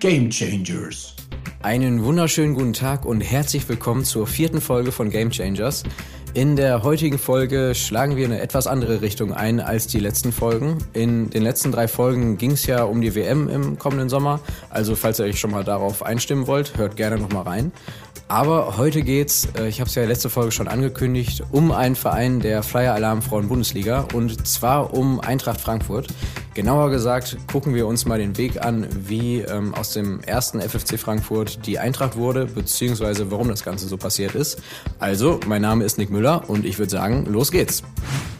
Game Changers. Einen wunderschönen guten Tag und herzlich willkommen zur vierten Folge von Game Changers. In der heutigen Folge schlagen wir eine etwas andere Richtung ein als die letzten Folgen. In den letzten drei Folgen ging es ja um die WM im kommenden Sommer. Also falls ihr euch schon mal darauf einstimmen wollt, hört gerne noch mal rein. Aber heute geht's, äh, ich habe es ja letzte Folge schon angekündigt, um einen Verein der Flyer Alarm Frauen Bundesliga und zwar um Eintracht Frankfurt. Genauer gesagt gucken wir uns mal den Weg an, wie ähm, aus dem ersten FFC Frankfurt die Eintracht wurde, beziehungsweise warum das Ganze so passiert ist. Also, mein Name ist Nick Müller und ich würde sagen, los geht's.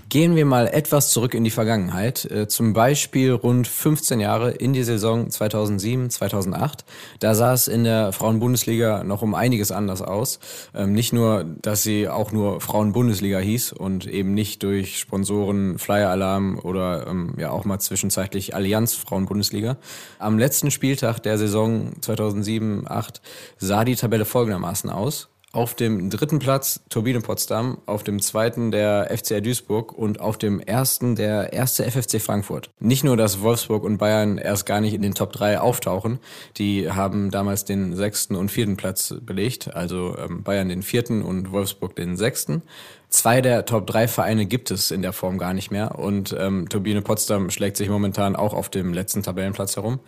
Gehen wir mal etwas zurück in die Vergangenheit, äh, zum Beispiel rund 15 Jahre in die Saison 2007, 2008. Da sah es in der Frauenbundesliga noch um einiges anders aus. Ähm, nicht nur, dass sie auch nur Frauenbundesliga hieß und eben nicht durch Sponsoren Flyer Alarm oder ähm, ja auch mal zwischenzeitlich Allianz Frauenbundesliga. Am letzten Spieltag der Saison 2007-8 sah die Tabelle folgendermaßen aus. Auf dem dritten Platz Turbine Potsdam, auf dem zweiten der FCR Duisburg und auf dem ersten der erste FFC Frankfurt. Nicht nur, dass Wolfsburg und Bayern erst gar nicht in den Top 3 auftauchen, die haben damals den sechsten und vierten Platz belegt, also ähm, Bayern den vierten und Wolfsburg den sechsten. Zwei der Top 3 Vereine gibt es in der Form gar nicht mehr und ähm, Turbine Potsdam schlägt sich momentan auch auf dem letzten Tabellenplatz herum.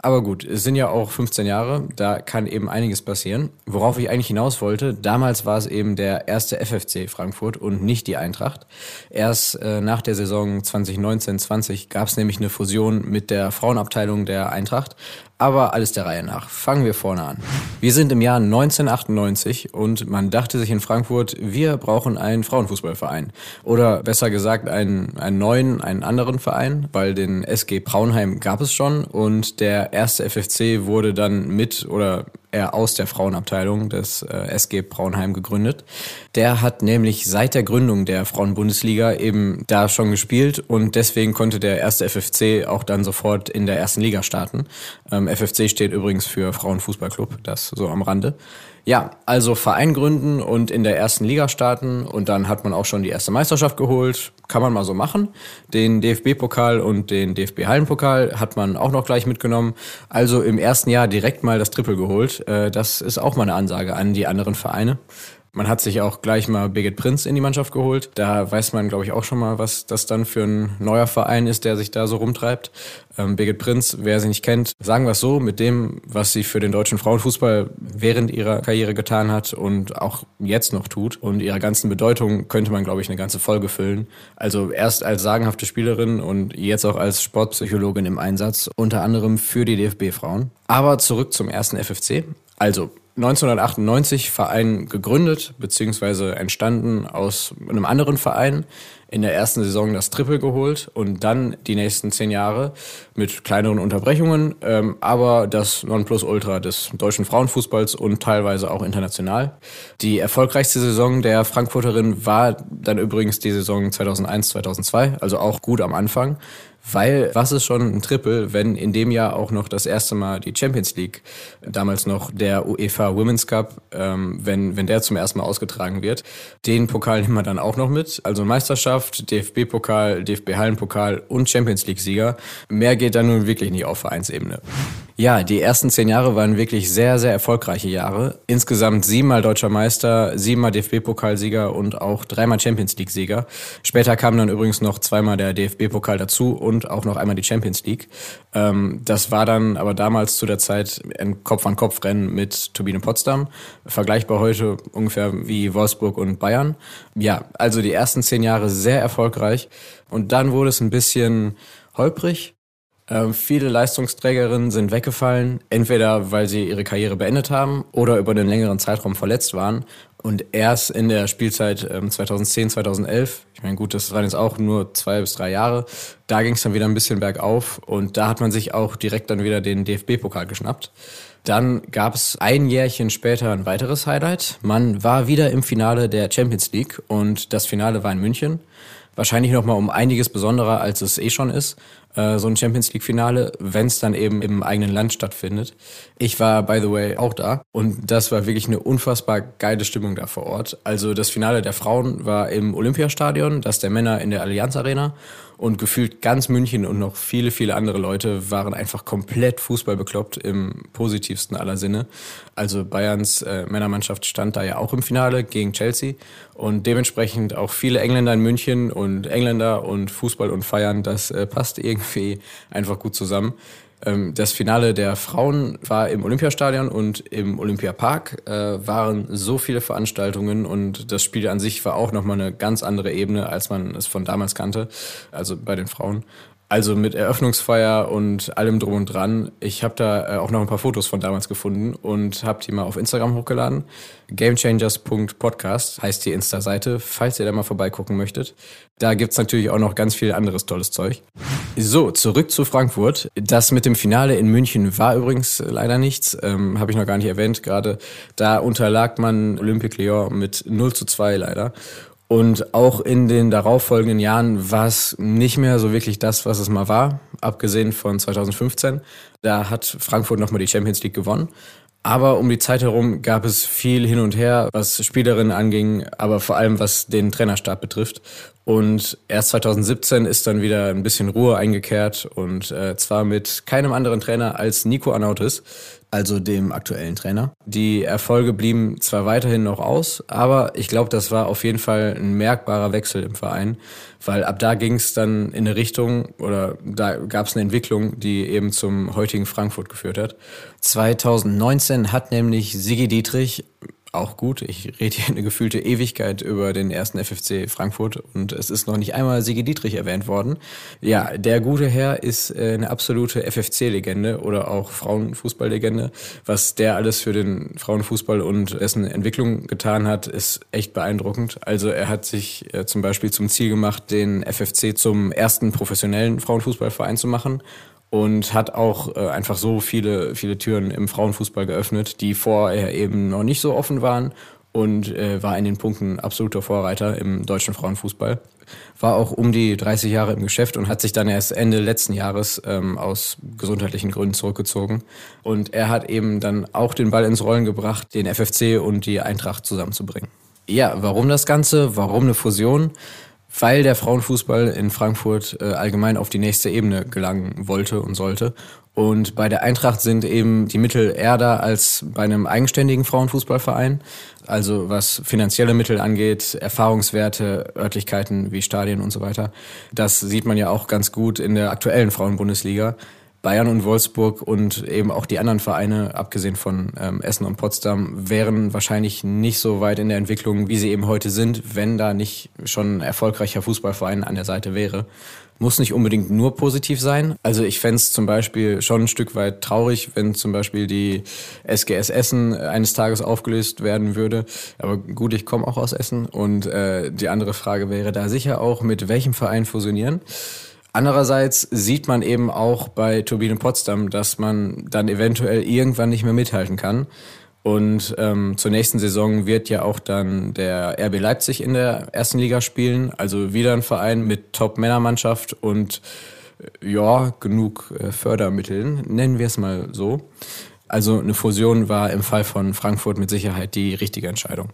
Aber gut, es sind ja auch 15 Jahre, da kann eben einiges passieren. Worauf ich eigentlich hinaus wollte, damals war es eben der erste FFC Frankfurt und nicht die Eintracht. Erst äh, nach der Saison 2019-20 gab es nämlich eine Fusion mit der Frauenabteilung der Eintracht. Aber alles der Reihe nach. Fangen wir vorne an. Wir sind im Jahr 1998 und man dachte sich in Frankfurt, wir brauchen einen Frauenfußballverein. Oder besser gesagt einen, einen neuen, einen anderen Verein, weil den SG Braunheim gab es schon und der erste FFC wurde dann mit oder er aus der Frauenabteilung des äh, SG Braunheim gegründet. Der hat nämlich seit der Gründung der Frauenbundesliga eben da schon gespielt und deswegen konnte der erste FFC auch dann sofort in der ersten Liga starten. Ähm, FFC steht übrigens für Frauenfußballclub, das so am Rande. Ja, also Verein gründen und in der ersten Liga starten und dann hat man auch schon die erste Meisterschaft geholt. Kann man mal so machen. Den DFB-Pokal und den DFB-Hallenpokal hat man auch noch gleich mitgenommen. Also im ersten Jahr direkt mal das Triple geholt. Äh, das ist auch mal eine Ansage an die anderen Vereine. Man hat sich auch gleich mal Birgit Prinz in die Mannschaft geholt. Da weiß man, glaube ich, auch schon mal, was das dann für ein neuer Verein ist, der sich da so rumtreibt. Ähm, Birgit Prinz, wer sie nicht kennt, sagen wir es so, mit dem, was sie für den deutschen Frauenfußball während ihrer Karriere getan hat und auch jetzt noch tut und ihrer ganzen Bedeutung könnte man, glaube ich, eine ganze Folge füllen. Also erst als sagenhafte Spielerin und jetzt auch als Sportpsychologin im Einsatz, unter anderem für die DFB-Frauen. Aber zurück zum ersten FFC. Also 1998 Verein gegründet beziehungsweise entstanden aus einem anderen Verein. In der ersten Saison das Triple geholt und dann die nächsten zehn Jahre mit kleineren Unterbrechungen, ähm, aber das Nonplusultra des deutschen Frauenfußballs und teilweise auch international. Die erfolgreichste Saison der Frankfurterin war dann übrigens die Saison 2001, 2002, also auch gut am Anfang. Weil was ist schon ein Triple, wenn in dem Jahr auch noch das erste Mal die Champions League, damals noch der UEFA Women's Cup, ähm, wenn, wenn der zum ersten Mal ausgetragen wird. Den Pokal nehmen wir dann auch noch mit. Also Meisterschaft, DFB-Pokal, DFB-Hallenpokal und Champions League-Sieger. Mehr geht dann nun wirklich nicht auf Vereinsebene. Ja, die ersten zehn Jahre waren wirklich sehr, sehr erfolgreiche Jahre. Insgesamt siebenmal deutscher Meister, siebenmal DFB-Pokalsieger und auch dreimal Champions League-Sieger. Später kam dann übrigens noch zweimal der DFB-Pokal dazu und auch noch einmal die Champions League. Ähm, das war dann aber damals zu der Zeit ein Kopf-an-Kopf-Rennen mit Turbine Potsdam. Vergleichbar heute ungefähr wie Wolfsburg und Bayern. Ja, also die ersten zehn Jahre sehr erfolgreich. Und dann wurde es ein bisschen holprig. Ähm, viele Leistungsträgerinnen sind weggefallen, entweder weil sie ihre Karriere beendet haben oder über einen längeren Zeitraum verletzt waren. Und erst in der Spielzeit ähm, 2010, 2011, ich meine, gut, das waren jetzt auch nur zwei bis drei Jahre, da ging es dann wieder ein bisschen bergauf und da hat man sich auch direkt dann wieder den DFB-Pokal geschnappt. Dann gab es ein Jährchen später ein weiteres Highlight. Man war wieder im Finale der Champions League und das Finale war in München. wahrscheinlich nochmal um einiges besonderer, als es eh schon ist äh, so ein Champions League Finale, wenn es dann eben im eigenen Land stattfindet. Ich war, by the way, auch da und das war wirklich eine unfassbar geile Stimmung da vor Ort. Also das Finale der Frauen war im Olympiastadion, das der Männer in der Allianz Arena und gefühlt ganz München und noch viele, viele andere Leute waren einfach komplett Fußball bekloppt im positivsten aller Sinne. Also Bayerns äh, Männermannschaft stand da ja auch im Finale gegen Chelsea und dementsprechend auch viele Engländer in München und Engländer und Fußball und Feiern, das äh, passt irgendwie einfach gut zusammen. Ähm, das Finale der Frauen war im Olympiastadion und im Olympiapark äh, waren so viele Veranstaltungen und das Spiel an sich war auch nochmal eine ganz andere Ebene, als man es von damals kannte, also bei den Frauen. Also mit Eröffnungsfeier und allem drum und dran. Ich habe da äh, auch noch ein paar Fotos von damals gefunden und habe die mal auf Instagram hochgeladen. Gamechangers.podcast heißt die Insta-Seite, falls ihr da mal vorbeigucken möchtet. Da gibt's natürlich auch noch ganz viel anderes tolles Zeug. So, zurück zu Frankfurt. Das mit dem Finale in München war übrigens leider nichts. Ähm, habe ich noch gar nicht erwähnt gerade. Da unterlag man Olympique Lyon mit 0 zu 2 leider. Und auch in den darauffolgenden Jahren war es nicht mehr so wirklich das, was es mal war, abgesehen von 2015. Da hat Frankfurt nochmal die Champions League gewonnen. Aber um die Zeit herum gab es viel hin und her, was Spielerinnen anging, aber vor allem was den Trainerstab betrifft. Und erst 2017 ist dann wieder ein bisschen Ruhe eingekehrt und äh, zwar mit keinem anderen Trainer als Nico Anautis, also dem aktuellen Trainer. Die Erfolge blieben zwar weiterhin noch aus, aber ich glaube, das war auf jeden Fall ein merkbarer Wechsel im Verein, weil ab da ging es dann in eine Richtung oder da gab es eine Entwicklung, die eben zum heutigen Frankfurt geführt hat. 2019 hat nämlich Sigi Dietrich auch gut. Ich rede hier eine gefühlte Ewigkeit über den ersten FFC Frankfurt und es ist noch nicht einmal Sigi Dietrich erwähnt worden. Ja, der gute Herr ist äh, eine absolute FFC-Legende oder auch Frauenfußball-Legende. Was der alles für den Frauenfußball und dessen Entwicklung getan hat, ist echt beeindruckend. Also er hat sich äh, zum Beispiel zum Ziel gemacht, den FFC zum ersten professionellen Frauenfußballverein zu machen und hat auch äh, einfach so viele, viele Türen im Frauenfußball geöffnet, die vorher eben noch nicht so offen waren und äh, war in den Punkten absoluter Vorreiter im deutschen Frauenfußball. War auch um die 30 Jahre im Geschäft und hat sich dann erst Ende letzten Jahres ähm, aus gesundheitlichen Gründen zurückgezogen. Und er hat eben dann auch den Ball ins Rollen gebracht, den FFC und die Eintracht zusammenzubringen. Ja, warum das Ganze? Warum eine Fusion? Weil der Frauenfußball in Frankfurt äh, allgemein auf die nächste Ebene gelangen wollte und sollte. Und bei der Eintracht sind eben die Mittel eher da als bei einem eigenständigen Frauenfußballverein. Also was finanzielle Mittel angeht, Erfahrungswerte, Örtlichkeiten wie Stadien und so weiter. Das sieht man ja auch ganz gut in der aktuellen Frauenbundesliga. Bayern und Wolfsburg und eben auch die anderen Vereine, abgesehen von ähm, Essen und Potsdam, wären wahrscheinlich nicht so weit in der Entwicklung, wie sie eben heute sind, wenn da nicht schon ein erfolgreicher Fußballverein an der Seite wäre. Muss nicht unbedingt nur positiv sein. Also ich fände zum Beispiel schon ein Stück weit traurig, wenn zum Beispiel die SGS Essen eines Tages aufgelöst werden würde. Aber gut, ich komme auch aus Essen und äh, die andere Frage wäre da sicher auch, mit welchem Verein fusionieren. Andererseits sieht man eben auch bei Turbine Potsdam, dass man dann eventuell irgendwann nicht mehr mithalten kann. Und ähm, zur nächsten Saison wird ja auch dann der RB Leipzig in der ersten Liga spielen. Also wieder ein Verein mit Top-Männermannschaft und äh, ja, genug äh, Fördermitteln, nennen wir es mal so. Also eine Fusion war im Fall von Frankfurt mit Sicherheit die richtige Entscheidung.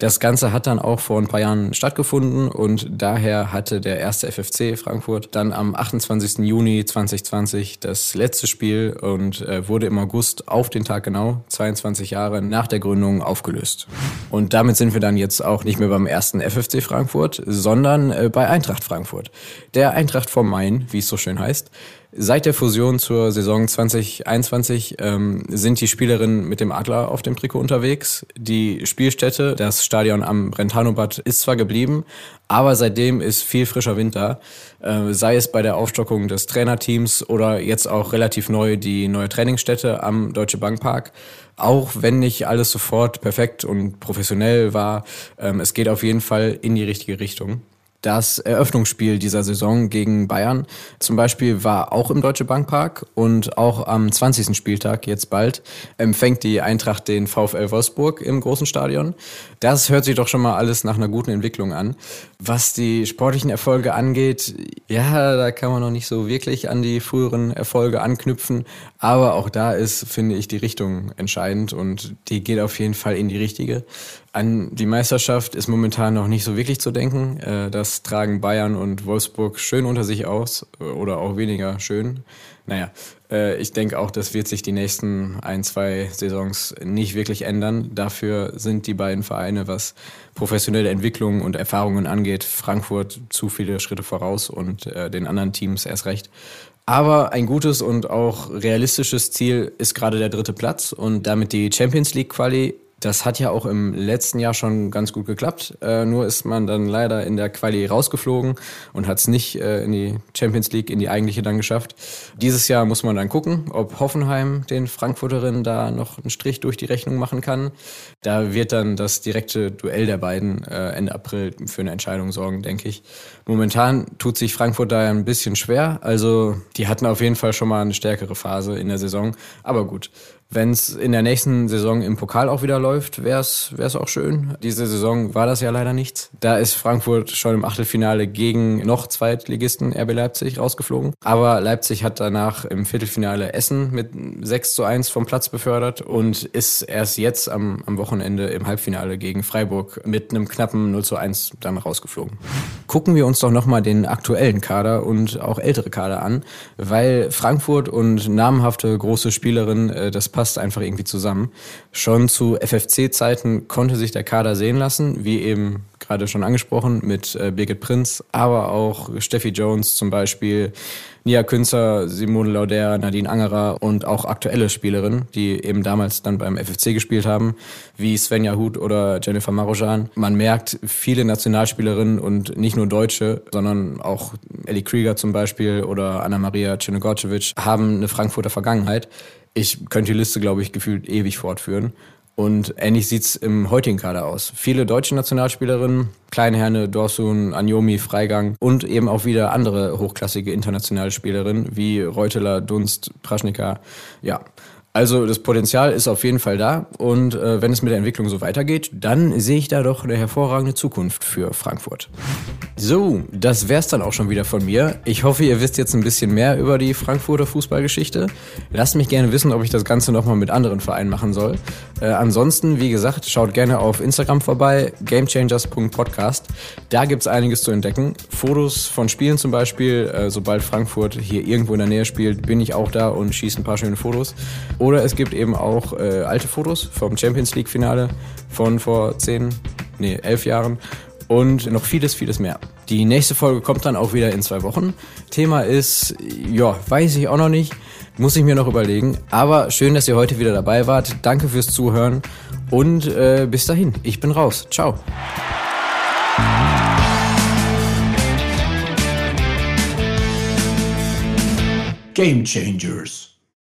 Das Ganze hat dann auch vor ein paar Jahren stattgefunden und daher hatte der erste FFC Frankfurt dann am 28. Juni 2020 das letzte Spiel und äh, wurde im August auf den Tag genau 22 Jahre nach der Gründung aufgelöst. Und damit sind wir dann jetzt auch nicht mehr beim ersten FFC Frankfurt, sondern äh, bei Eintracht Frankfurt. Der Eintracht vom Main, wie es so schön heißt. Seit der Fusion zur Saison 2021 ähm, sind die Spielerinnen mit dem Adler auf dem Trikot unterwegs. Die Spielstätte, das Stadion am Brentano-Bad, ist zwar geblieben, aber seitdem ist viel frischer Winter. Äh, sei es bei der Aufstockung des Trainerteams oder jetzt auch relativ neu die neue Trainingsstätte am Deutsche Bank Park. Auch wenn nicht alles sofort perfekt und professionell war, ähm, es geht auf jeden Fall in die richtige Richtung. Das Eröffnungsspiel dieser Saison gegen Bayern zum Beispiel war auch im Deutsche Bankpark und auch am 20. Spieltag jetzt bald empfängt die Eintracht den VfL Wolfsburg im großen Stadion. Das hört sich doch schon mal alles nach einer guten Entwicklung an. Was die sportlichen Erfolge angeht, ja, da kann man noch nicht so wirklich an die früheren Erfolge anknüpfen, aber auch da ist, finde ich, die Richtung entscheidend und die geht auf jeden Fall in die richtige. An die Meisterschaft ist momentan noch nicht so wirklich zu denken. Äh, das tragen Bayern und Wolfsburg schön unter sich aus oder auch weniger schön. Naja, äh, ich denke auch, das wird sich die nächsten ein, zwei Saisons nicht wirklich ändern. Dafür sind die beiden Vereine, was professionelle Entwicklung und Erfahrungen angeht, Frankfurt zu viele Schritte voraus und äh, den anderen Teams erst recht. Aber ein gutes und auch realistisches Ziel ist gerade der dritte Platz und damit die Champions League Quali das hat ja auch im letzten Jahr schon ganz gut geklappt. Äh, nur ist man dann leider in der Quali rausgeflogen und hat es nicht äh, in die Champions League, in die eigentliche dann geschafft. Dieses Jahr muss man dann gucken, ob Hoffenheim den Frankfurterinnen da noch einen Strich durch die Rechnung machen kann. Da wird dann das direkte Duell der beiden äh, Ende April für eine Entscheidung sorgen, denke ich. Momentan tut sich Frankfurt da ein bisschen schwer. Also die hatten auf jeden Fall schon mal eine stärkere Phase in der Saison. Aber gut, wenn es in der nächsten Saison im Pokal auch wieder läuft, wäre es auch schön. Diese Saison war das ja leider nichts. Da ist Frankfurt schon im Achtelfinale gegen noch Zweitligisten RB Leipzig rausgeflogen. Aber Leipzig hat danach im Viertelfinale Essen mit 6 zu 1 vom Platz befördert und ist erst jetzt am, am Wochenende im Halbfinale gegen Freiburg mit einem knappen 0 zu 1 dann rausgeflogen. Gucken wir uns doch nochmal den aktuellen Kader und auch ältere Kader an, weil Frankfurt und namhafte große Spielerinnen äh, das passt einfach irgendwie zusammen. Schon zu FFC-Zeiten konnte sich der Kader sehen lassen, wie eben gerade schon angesprochen mit äh, Birgit Prinz, aber auch Steffi Jones zum Beispiel, Nia Künzer, Simone Lauder, Nadine Angerer und auch aktuelle Spielerinnen, die eben damals dann beim FFC gespielt haben, wie Svenja Huth oder Jennifer Marojan. Man merkt, viele Nationalspielerinnen und nicht nur Deutsche, sondern auch Ellie Krieger zum Beispiel oder Anna-Maria Czernogorcevic haben eine Frankfurter Vergangenheit. Ich könnte die Liste, glaube ich, gefühlt ewig fortführen. Und ähnlich sieht's im heutigen Kader aus. Viele deutsche Nationalspielerinnen, Kleinherne, Dorsun, Anjomi, Freigang und eben auch wieder andere hochklassige internationale Spielerinnen wie Reuteler, Dunst, Praschnika. Ja, also das Potenzial ist auf jeden Fall da und äh, wenn es mit der Entwicklung so weitergeht, dann sehe ich da doch eine hervorragende Zukunft für Frankfurt. So, das wär's dann auch schon wieder von mir. Ich hoffe, ihr wisst jetzt ein bisschen mehr über die Frankfurter Fußballgeschichte. Lasst mich gerne wissen, ob ich das Ganze nochmal mit anderen Vereinen machen soll. Äh, ansonsten, wie gesagt, schaut gerne auf Instagram vorbei, gamechangers.podcast. Da gibt's einiges zu entdecken. Fotos von Spielen zum Beispiel. Äh, sobald Frankfurt hier irgendwo in der Nähe spielt, bin ich auch da und schieße ein paar schöne Fotos. Oder es gibt eben auch äh, alte Fotos vom Champions League Finale von vor zehn, nee, elf Jahren und noch vieles, vieles mehr. Die nächste Folge kommt dann auch wieder in zwei Wochen. Thema ist, ja, weiß ich auch noch nicht, muss ich mir noch überlegen. Aber schön, dass ihr heute wieder dabei wart. Danke fürs Zuhören und äh, bis dahin, ich bin raus. Ciao. Game Changers.